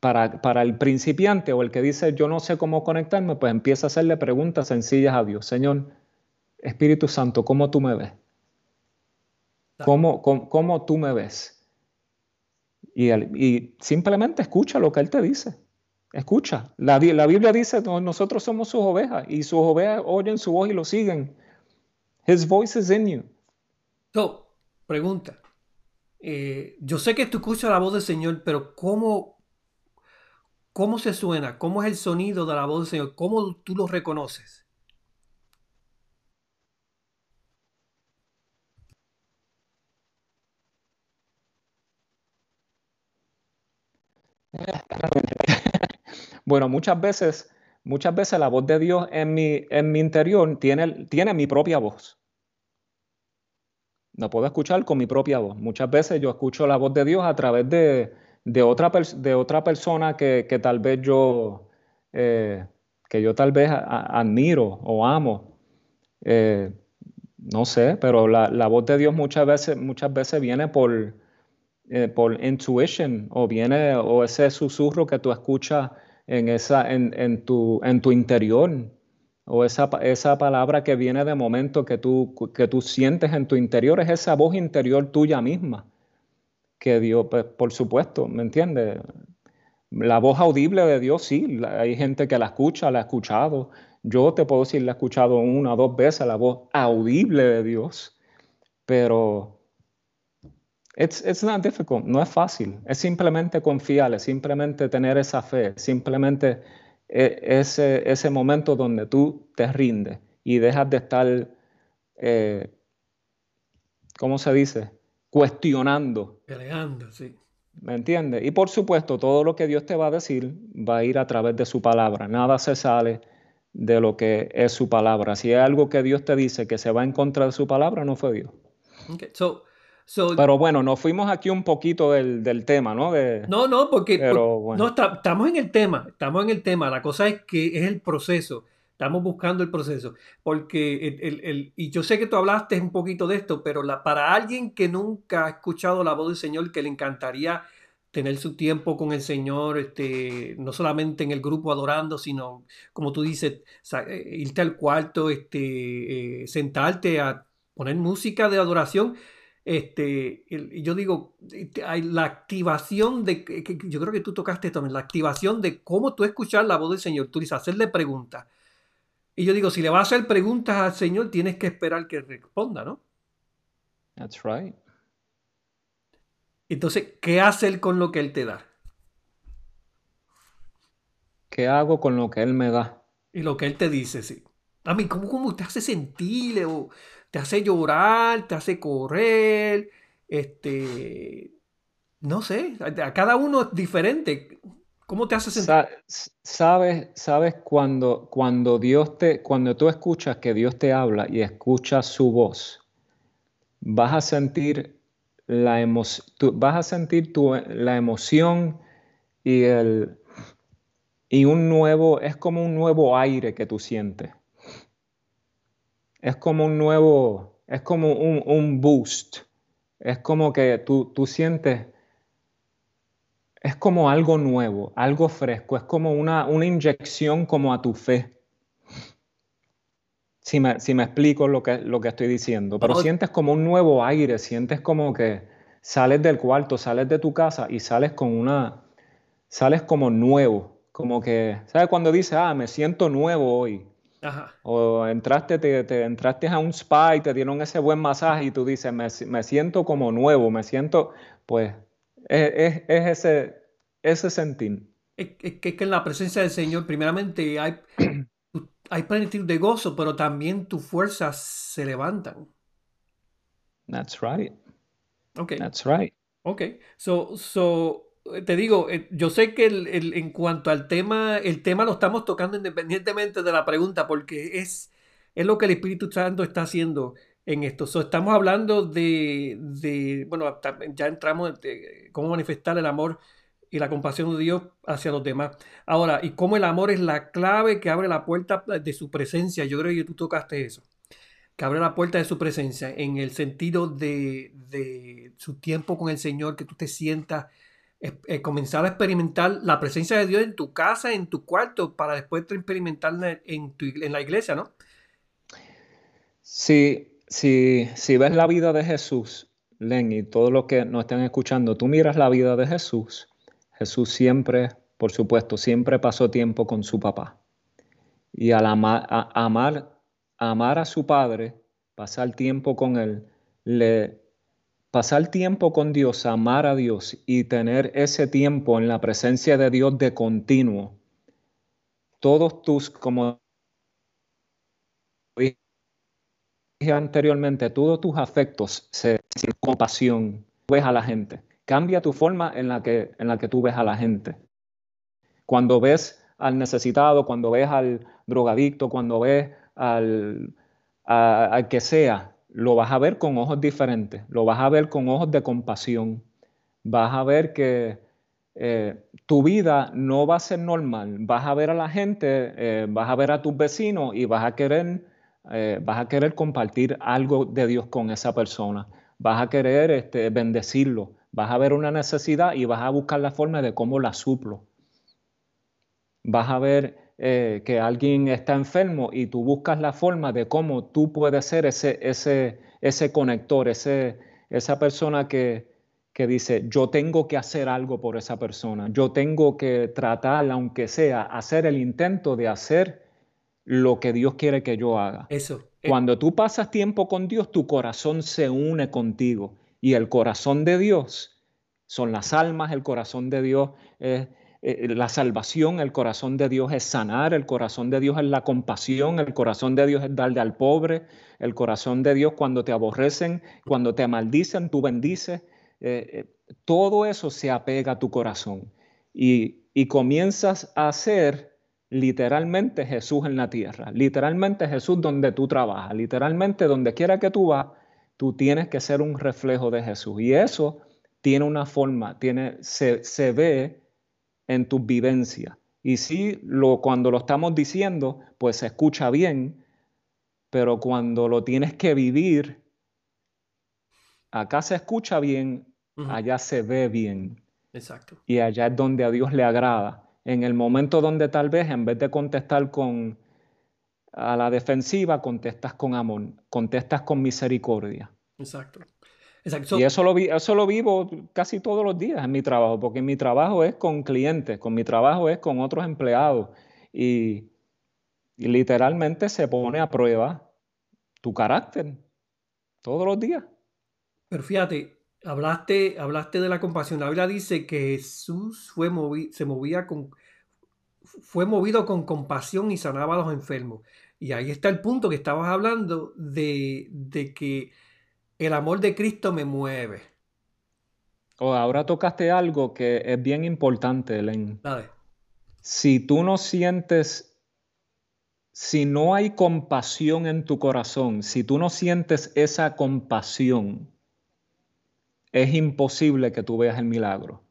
para, para, el principiante o el que dice yo no sé cómo conectarme, pues empieza a hacerle preguntas sencillas a Dios. Señor, Espíritu Santo, ¿cómo tú me ves? ¿Cómo, cómo, tú me ves? Y, simplemente escucha lo que Él te dice. Escucha. La, la Biblia dice, nosotros somos sus ovejas y sus ovejas oyen su voz y lo siguen. His voice is in you. So, pregunta. Eh, yo sé que tú escuchas la voz del Señor, pero ¿cómo, ¿cómo se suena? ¿Cómo es el sonido de la voz del Señor? ¿Cómo tú lo reconoces? Bueno, muchas veces, muchas veces la voz de Dios en mi, en mi interior tiene, tiene mi propia voz. No puedo escuchar con mi propia voz. Muchas veces yo escucho la voz de Dios a través de, de, otra, de otra persona que, que tal vez yo, eh, que yo tal vez admiro o amo. Eh, no sé, pero la, la, voz de Dios muchas veces, muchas veces viene por, eh, por intuition o viene o ese susurro que tú escuchas en, esa, en, en, tu, en tu interior o esa, esa palabra que viene de momento que tú, que tú sientes en tu interior, es esa voz interior tuya misma que Dios, pues, por supuesto, ¿me entiendes? La voz audible de Dios, sí, hay gente que la escucha, la ha escuchado. Yo te puedo decir, la he escuchado una o dos veces, la voz audible de Dios, pero It's, it's not difficult, no es fácil, es simplemente confiar, es simplemente tener esa fe, simplemente e, ese, ese momento donde tú te rindes y dejas de estar, eh, ¿cómo se dice? Cuestionando. Peleando, sí. ¿Me entiendes? Y por supuesto, todo lo que Dios te va a decir va a ir a través de su palabra. Nada se sale de lo que es su palabra. Si hay algo que Dios te dice que se va en contra de su palabra, no fue Dios. Okay. So, pero bueno, nos fuimos aquí un poquito del, tema, ¿no? no, no, porque, no, estamos en el tema, estamos en el tema. La cosa es que es el proceso. Estamos buscando el proceso. Porque, el, y yo sé que tú hablaste un poquito de esto, pero la, para alguien que nunca ha escuchado la voz del Señor, que le encantaría tener su tiempo con el Señor, este, no solamente en el grupo adorando, sino, como tú dices, eh, irte al cuarto, este, eh, sentarte a poner música de adoración este, yo digo, la activación de, yo creo que tú tocaste también, la activación de cómo tú escuchar la voz del Señor. Tú dices, hacerle preguntas. Y yo digo, si le vas a hacer preguntas al Señor, tienes que esperar que responda, ¿no? That's right. Entonces, ¿qué hace Él con lo que Él te da? ¿Qué hago con lo que Él me da? Y lo que Él te dice, sí. A mí, ¿cómo, cómo te hace sentir? O, te hace llorar, te hace correr, este, no sé, a cada uno es diferente. ¿Cómo te hace sentir? Sabes, sabes cuando, cuando Dios te, cuando tú escuchas que Dios te habla y escuchas su voz, vas a sentir la emoción, vas a sentir tu, la emoción y el y un nuevo, es como un nuevo aire que tú sientes es como un nuevo, es como un, boost. Es como que tú, tú, sientes, es como algo nuevo, algo fresco, es como una, una inyección como a tu fe. Si me, si me explico lo que, lo que estoy diciendo, pero sientes como un nuevo aire, sientes como que sales del cuarto, sales de tu casa y sales con una, sales como nuevo, como que, ¿sabes? Cuando dices, ah, me siento nuevo hoy, o entraste, te, entraste a un spa y te dieron ese buen masaje y tú dices, me, siento como nuevo, me siento, pues, es, ese, ese sentir. Es, que en la presencia del Señor, primeramente, hay, hay plenitud de gozo, pero también tus fuerzas se levantan. That's right. Okay. That's right. Ok. So, so te digo, eh, yo sé que el, en cuanto al tema, el tema lo estamos tocando independientemente de la pregunta, porque es, es lo que el Espíritu Santo está haciendo en esto. estamos hablando de, de, bueno, ya entramos en cómo manifestar el amor y la compasión de Dios hacia los demás. Ahora, y cómo el amor es la clave que abre la puerta de su presencia. Yo creo que tú tocaste eso. Que abre la puerta de su presencia en el sentido de, de su tiempo con el Señor, que tú te sientas eh, comenzar a experimentar la presencia de Dios en tu casa, en tu cuarto, para después experimentarla en, la iglesia, ¿no? Sí, si, si ves la vida de Jesús, Len, y todos los que nos estén escuchando, tú miras la vida de Jesús, Jesús siempre, por supuesto, siempre pasó tiempo con su papá. Y al amar, amar, amar a su padre, pasar tiempo con él, le, pasar tiempo con Dios, amar a Dios y tener ese tiempo en la presencia de Dios de continuo, todos tus, como dije anteriormente, todos tus afectos se sin compasión, ves a la gente. Cambia tu forma en la que, en la que tú ves a la gente. Cuando ves al necesitado, cuando ves al drogadicto, cuando ves al, al que sea, lo vas a ver con ojos diferentes, lo vas a ver con ojos de compasión. Vas a ver que eh, tu vida no va a ser normal. Vas a ver a la gente, eh, vas a ver a tus vecinos y vas a querer, eh, vas a querer compartir algo de Dios con esa persona. Vas a querer este, bendecirlo. Vas a ver una necesidad y vas a buscar la forma de cómo la suplo. Vas a ver eh, que alguien está enfermo y tú buscas la forma de cómo tú puedes ser ese, ese, ese conector, ese, esa persona que, que dice, yo tengo que hacer algo por esa persona, yo tengo que tratar, aunque sea, hacer el intento de hacer lo que Dios quiere que yo haga. Eso. Eh, Cuando tú pasas tiempo con Dios, tu corazón se une contigo y el corazón de Dios son las almas, el corazón de Dios es eh, la salvación, el corazón de Dios es sanar, el corazón de Dios es la compasión, el corazón de Dios es darle al pobre, el corazón de Dios cuando te aborrecen, cuando te maldicen, tú bendices. Eh, eh, todo eso se apega a tu corazón y, y comienzas a ser literalmente Jesús en la tierra, literalmente Jesús donde tú trabajas, literalmente donde quiera que tú vas, tú tienes que ser un reflejo de Jesús. Y eso tiene una forma, tiene, se, se ve en tu vivencia. Y sí, lo, cuando lo estamos diciendo, pues se escucha bien, pero cuando lo tienes que vivir, acá se escucha bien, allá se ve bien. Exacto. Y allá es donde a Dios le agrada. En el momento donde tal vez en vez de contestar con a la defensiva, contestas con amor, contestas con misericordia. Exacto. Y eso lo, eso lo vivo casi todos los días en mi trabajo, porque mi trabajo es con clientes, con mi trabajo es con otros empleados. Y, literalmente se pone a prueba tu carácter todos los días. Pero fíjate, hablaste, hablaste de la compasión. La Biblia dice que Jesús fue se movía con, fue movido con compasión y sanaba a los enfermos. Y ahí está el punto que estabas hablando de, de que el amor de Cristo me mueve. Oh, ahora tocaste algo que es bien importante, Elen. Si tú no sientes, si no hay compasión en tu corazón, si tú no sientes esa compasión, es imposible que tú veas el milagro.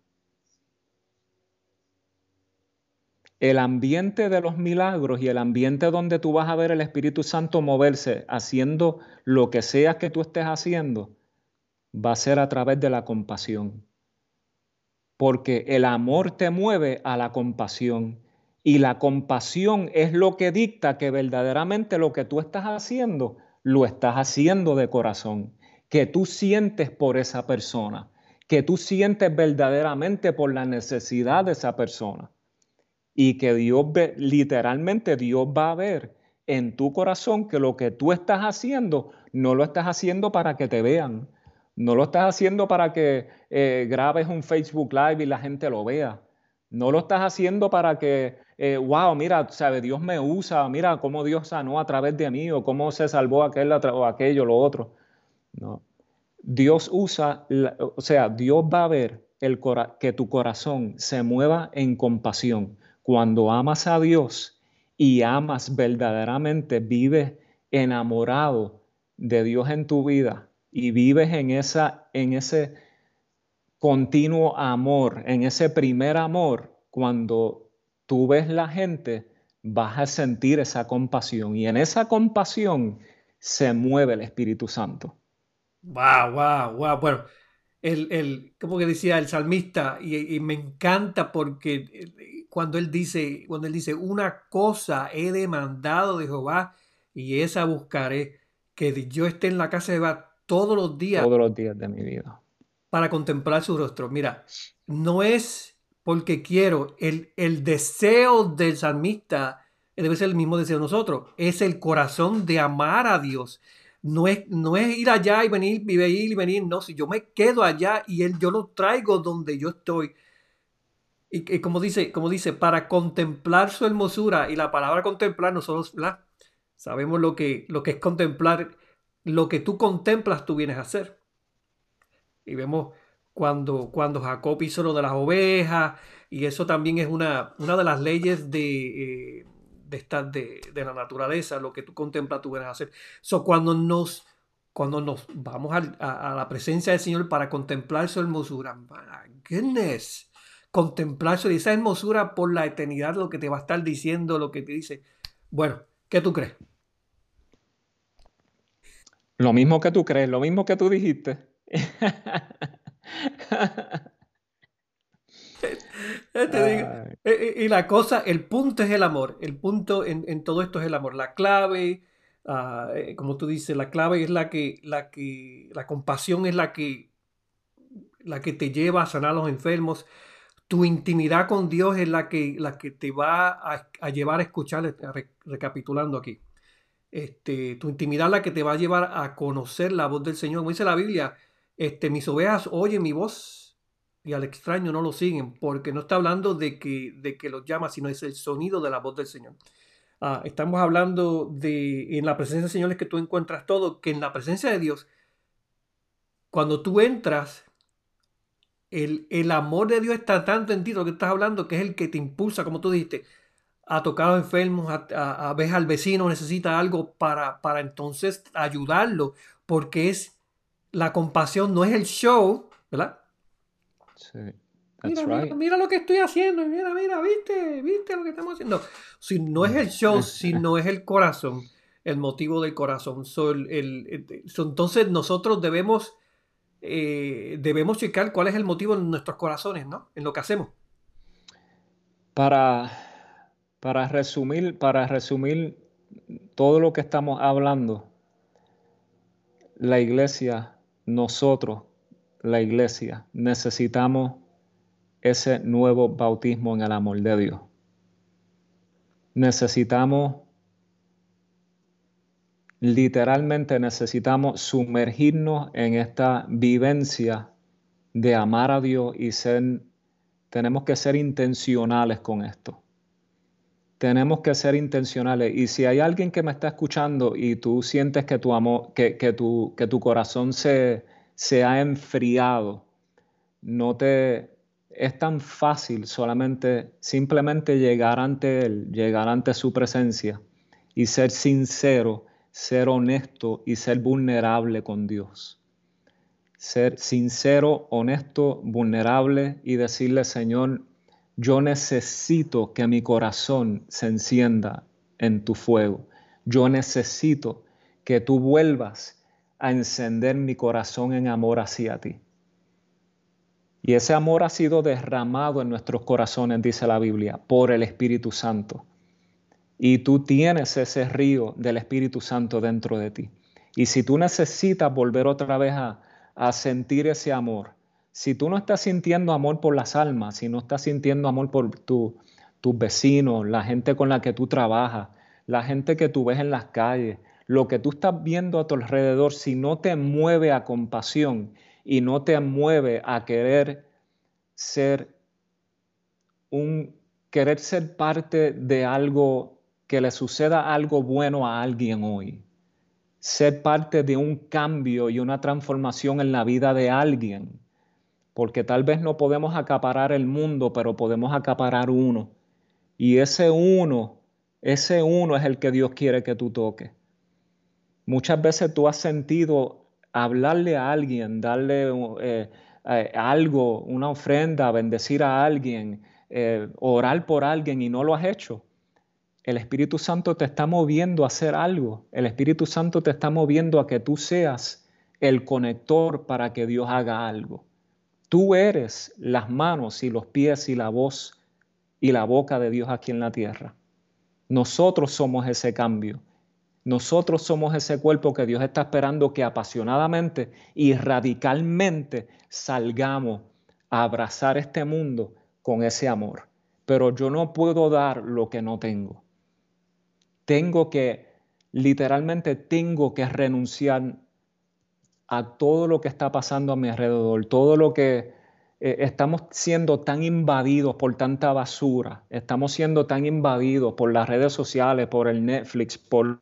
El ambiente de los milagros y el ambiente donde tú vas a ver el Espíritu Santo moverse haciendo lo que sea que tú estés haciendo, va a ser a través de la compasión. Porque el amor te mueve a la compasión. Y la compasión es lo que dicta que verdaderamente lo que tú estás haciendo, lo estás haciendo de corazón, que tú sientes por esa persona, que tú sientes verdaderamente por la necesidad de esa persona y que Dios ve, literalmente Dios va a ver en tu corazón que lo que tú estás haciendo no lo estás haciendo para que te vean, no lo estás haciendo para que eh, grabes un Facebook Live y la gente lo vea, no lo estás haciendo para que, eh, wow, mira, sabe, Dios me usa, mira cómo Dios sanó a través de mí o cómo se salvó aquel o aquello, lo otro. No. Dios usa, o sea, Dios va a ver el que tu corazón se mueva en compasión cuando amas a Dios y amas verdaderamente, vives enamorado de Dios en tu vida y vives en, esa, en ese continuo amor, en ese primer amor, cuando tú ves la gente, vas a sentir esa compasión y en esa compasión se mueve el Espíritu Santo. Wow, wow, wow. Bueno, el, el como que decía el salmista, y, me encanta porque eh, cuando él dice, cuando él dice, una cosa he demandado de Jehová y esa buscaré, que yo esté en la casa de Jehová todos los días. Todos los días de mi vida. Para contemplar su rostro. Mira, no es porque quiero, el, el deseo del salmista debe ser el mismo deseo de nosotros, es el corazón de amar a Dios no es, no es ir allá y venir, y venir y venir, no, si yo me quedo allá y él, yo lo traigo donde yo estoy. Y, como, dice, como dice, para contemplar su hermosura, y la palabra contemplar nosotros la sabemos lo que, lo que es contemplar, lo que tú contemplas tú vienes a hacer. Y vemos cuando, cuando Jacob hizo lo de las ovejas, y eso también es una, una de las leyes de... Eh, de, estar de, la naturaleza, lo que tú contemplas, tú vienes a hacer. So, cuando nos, cuando nos vamos a, la presencia del Señor para contemplar su hermosura, my goodness, contemplar su, esa hermosura por la eternidad, lo que te va a estar diciendo, lo que te dice. Bueno, ¿qué tú crees? Lo mismo que tú crees, lo mismo que tú dijiste. Eh, eh, y la cosa, el punto es el amor. El punto en, todo esto es el amor. La clave, ah, eh, como tú dices, la clave es la que, la que, la compasión es la que, la que te lleva a sanar a los enfermos. Tu intimidad con Dios es la que, la que te va a, llevar a escuchar, recapitulando aquí. Este, tu intimidad es la que te va a llevar a conocer la voz del Señor. Como dice la Biblia, este, mis ovejas oyen mi voz y al extraño no lo siguen, porque no está hablando de que, de que los llama, sino es el sonido de la voz del Señor. Ah, estamos hablando de en la presencia del Señor es que tú encuentras todo, que en la presencia de Dios, cuando tú entras, el, el amor de Dios está tanto en ti, lo que estás hablando, que es el que te impulsa, como tú dijiste, a tocar a los enfermos, a, a, ver al vecino necesita algo para, para entonces ayudarlo, porque es la compasión, no es el show, ¿verdad? mira, lo que estoy haciendo, mira, mira, viste, viste lo que estamos haciendo. Si no es el show, si no es el corazón, el motivo del corazón. entonces nosotros debemos, eh, debemos checar cuál es el motivo en nuestros corazones, ¿no? En lo que hacemos. Para, para resumir, para resumir todo lo que estamos hablando, la iglesia, nosotros la iglesia, necesitamos ese nuevo bautismo en el amor de Dios. Necesitamos, literalmente necesitamos sumergirnos en esta vivencia de amar a Dios y ser, tenemos que ser intencionales con esto. Tenemos que ser intencionales. Y si hay alguien que me está escuchando y tú sientes que tu amor, que, que, tu, que tu corazón se, se ha enfriado. No te es tan fácil solamente simplemente llegar ante él, llegar ante su presencia y ser sincero, ser honesto y ser vulnerable con Dios. Ser sincero, honesto, vulnerable y decirle, Señor, yo necesito que mi corazón se encienda en tu fuego. Yo necesito que tú vuelvas a encender mi corazón en amor hacia ti. Y ese amor ha sido derramado en nuestros corazones, dice la Biblia, por el Espíritu Santo. Y tú tienes ese río del Espíritu Santo dentro de ti. Y si tú necesitas volver otra vez a, sentir ese amor, si tú no estás sintiendo amor por las almas, si no estás sintiendo amor por tus vecinos, la gente con la que tú trabajas, la gente que tú ves en las calles, lo que tú estás viendo a tu alrededor, si no te mueve a compasión y no te mueve a querer ser un querer ser parte de algo que le suceda algo bueno a alguien hoy. Ser parte de un cambio y una transformación en la vida de alguien. Porque tal vez no podemos acaparar el mundo, pero podemos acaparar uno. Y ese uno, ese uno es el que Dios quiere que tú toques. Muchas veces tú has sentido hablarle a alguien, darle eh, eh, algo, una ofrenda, bendecir a alguien, eh, orar por alguien y no lo has hecho. El Espíritu Santo te está moviendo a hacer algo. El Espíritu Santo te está moviendo a que tú seas el conector para que Dios haga algo. Tú eres las manos y los pies y la voz y la boca de Dios aquí en la tierra. Nosotros somos ese cambio. Nosotros somos ese cuerpo que Dios está esperando que apasionadamente y radicalmente salgamos a abrazar este mundo con ese amor. Pero yo no puedo dar lo que no tengo. Tengo que, literalmente tengo que renunciar a todo lo que está pasando a mi alrededor, todo lo que eh, estamos siendo tan invadidos por tanta basura, estamos siendo tan invadidos por las redes sociales, por el Netflix, por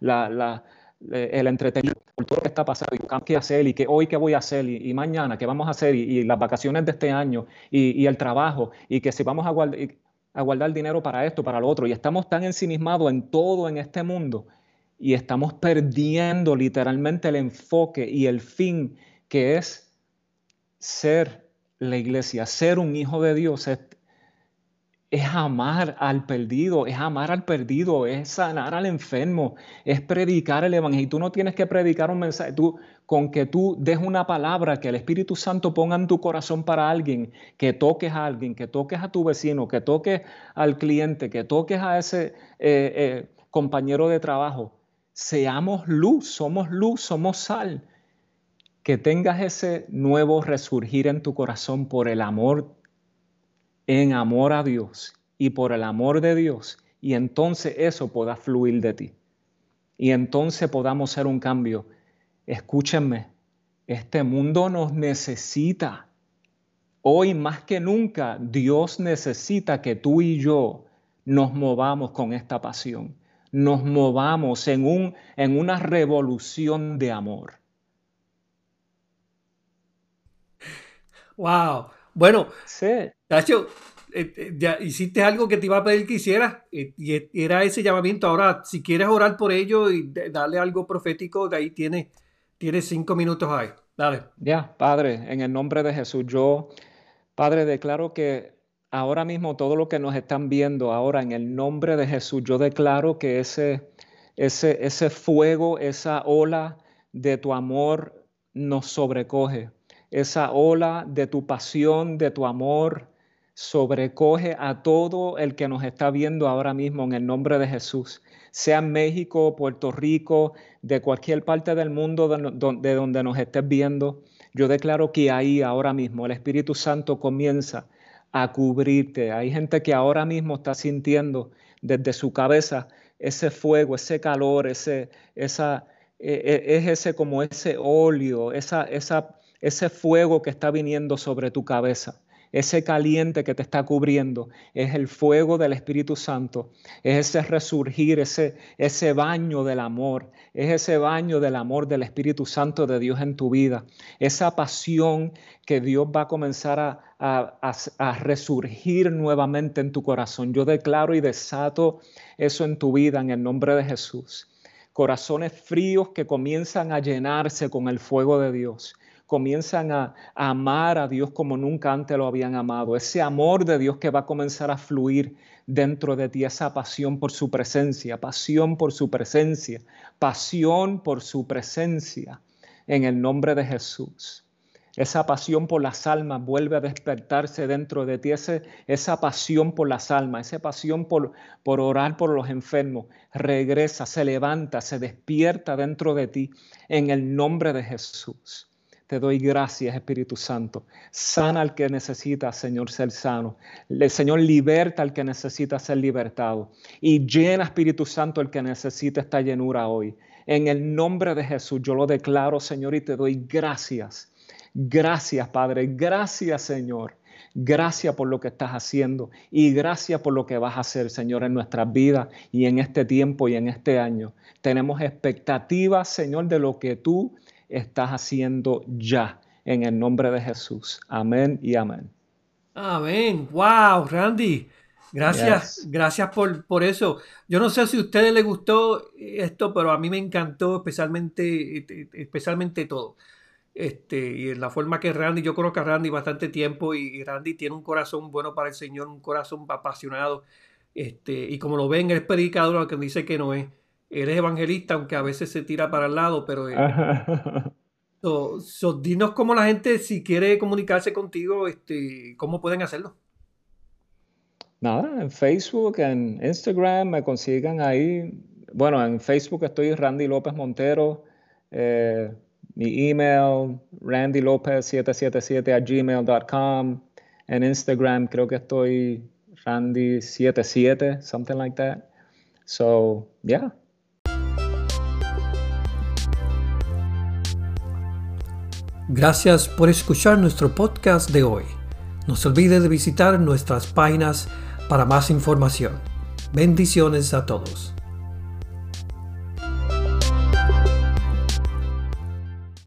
la, el entretenimiento, todo lo que está pasando, y qué hacer, y que hoy qué voy a hacer, y, mañana qué vamos a hacer, y, las vacaciones de este año, y, el trabajo, y que si vamos a guardar, a guardar dinero para esto, para lo otro, y estamos tan ensimismados en todo en este mundo, y estamos perdiendo literalmente el enfoque y el fin que es ser la iglesia, ser un hijo de Dios, es amar al perdido, es amar al perdido, es sanar al enfermo, es predicar el evangelio. Tú no tienes que predicar un mensaje, tú con que tú des una palabra que el Espíritu Santo ponga en tu corazón para alguien, que toques a alguien, que toques a tu vecino, que toques al cliente, que toques a ese eh, eh, compañero de trabajo. Seamos luz, somos luz, somos sal. Que tengas ese nuevo resurgir en tu corazón por el amor en amor a Dios y por el amor de Dios, y entonces eso pueda fluir de ti. Y entonces podamos hacer un cambio. Escúchenme, este mundo nos necesita. Hoy más que nunca Dios necesita que tú y yo nos movamos con esta pasión, nos movamos en, un, en una revolución de amor. Wow. Bueno, sí. Tacho, eh, eh, ya hiciste algo que te iba a pedir que hicieras eh, y era ese llamamiento. Ahora, si quieres orar por ello y darle algo profético, de ahí tienes, tienes cinco minutos ahí. Dale. Ya, Padre, en el nombre de Jesús, yo, Padre, declaro que ahora mismo todo lo que nos están viendo, ahora en el nombre de Jesús, yo declaro que ese, ese, ese fuego, esa ola de tu amor nos sobrecoge esa ola de tu pasión, de tu amor, sobrecoge a todo el que nos está viendo ahora mismo en el nombre de Jesús, sea México, Puerto Rico, de cualquier parte del mundo de donde nos estés viendo. Yo declaro que ahí ahora mismo el Espíritu Santo comienza a cubrirte. Hay gente que ahora mismo está sintiendo desde su cabeza ese fuego, ese calor, ese, esa, e, e, es ese como ese óleo, esa, esa ese fuego que está viniendo sobre tu cabeza, ese caliente que te está cubriendo, es el fuego del Espíritu Santo, es ese resurgir, ese, ese baño del amor, es ese baño del amor del Espíritu Santo de Dios en tu vida, esa pasión que Dios va a comenzar a, a, resurgir nuevamente en tu corazón. Yo declaro y desato eso en tu vida en el nombre de Jesús. Corazones fríos que comienzan a llenarse con el fuego de Dios comienzan a, amar a Dios como nunca antes lo habían amado. Ese amor de Dios que va a comenzar a fluir dentro de ti, esa pasión por su presencia, pasión por su presencia, pasión por su presencia en el nombre de Jesús. Esa pasión por las almas vuelve a despertarse dentro de ti, esa pasión por las almas, esa pasión por, por orar por los enfermos, regresa, se levanta, se despierta dentro de ti en el nombre de Jesús. Te doy gracias, Espíritu Santo. Sana al que necesita, Señor, ser sano. El Señor, liberta al que necesita ser libertado. Y llena, Espíritu Santo, al que necesita esta llenura hoy. En el nombre de Jesús, yo lo declaro, Señor, y te doy gracias. Gracias, Padre. Gracias, Señor. Gracias por lo que estás haciendo y gracias por lo que vas a hacer, Señor, en nuestras vidas y en este tiempo y en este año. Tenemos expectativas, Señor, de lo que tú estás haciendo ya en el nombre de Jesús. Amén y amén. Amén. Wow, Randy. Gracias, gracias por, por, eso. Yo no sé si a ustedes les gustó esto, pero a mí me encantó especialmente, especialmente todo. Este, y en la forma que Randy, yo conozco a Randy bastante tiempo y, Randy tiene un corazón bueno para el Señor, un corazón apasionado. Este, y como lo ven, es predicador, aunque dice que no es. Él es evangelista, aunque a veces se tira para el lado, pero So, dinos cómo la gente, si quiere comunicarse contigo, este, cómo pueden hacerlo. Nada, en Facebook, en Instagram me consiguen ahí. Bueno, en Facebook estoy Randy López Montero. Eh, mi email, randylopez777 a gmail.com. En Instagram creo que estoy Randy77, something like that. So, yeah. Gracias por escuchar nuestro podcast de hoy. No se olvide de visitar nuestras páginas para más información. Bendiciones a todos.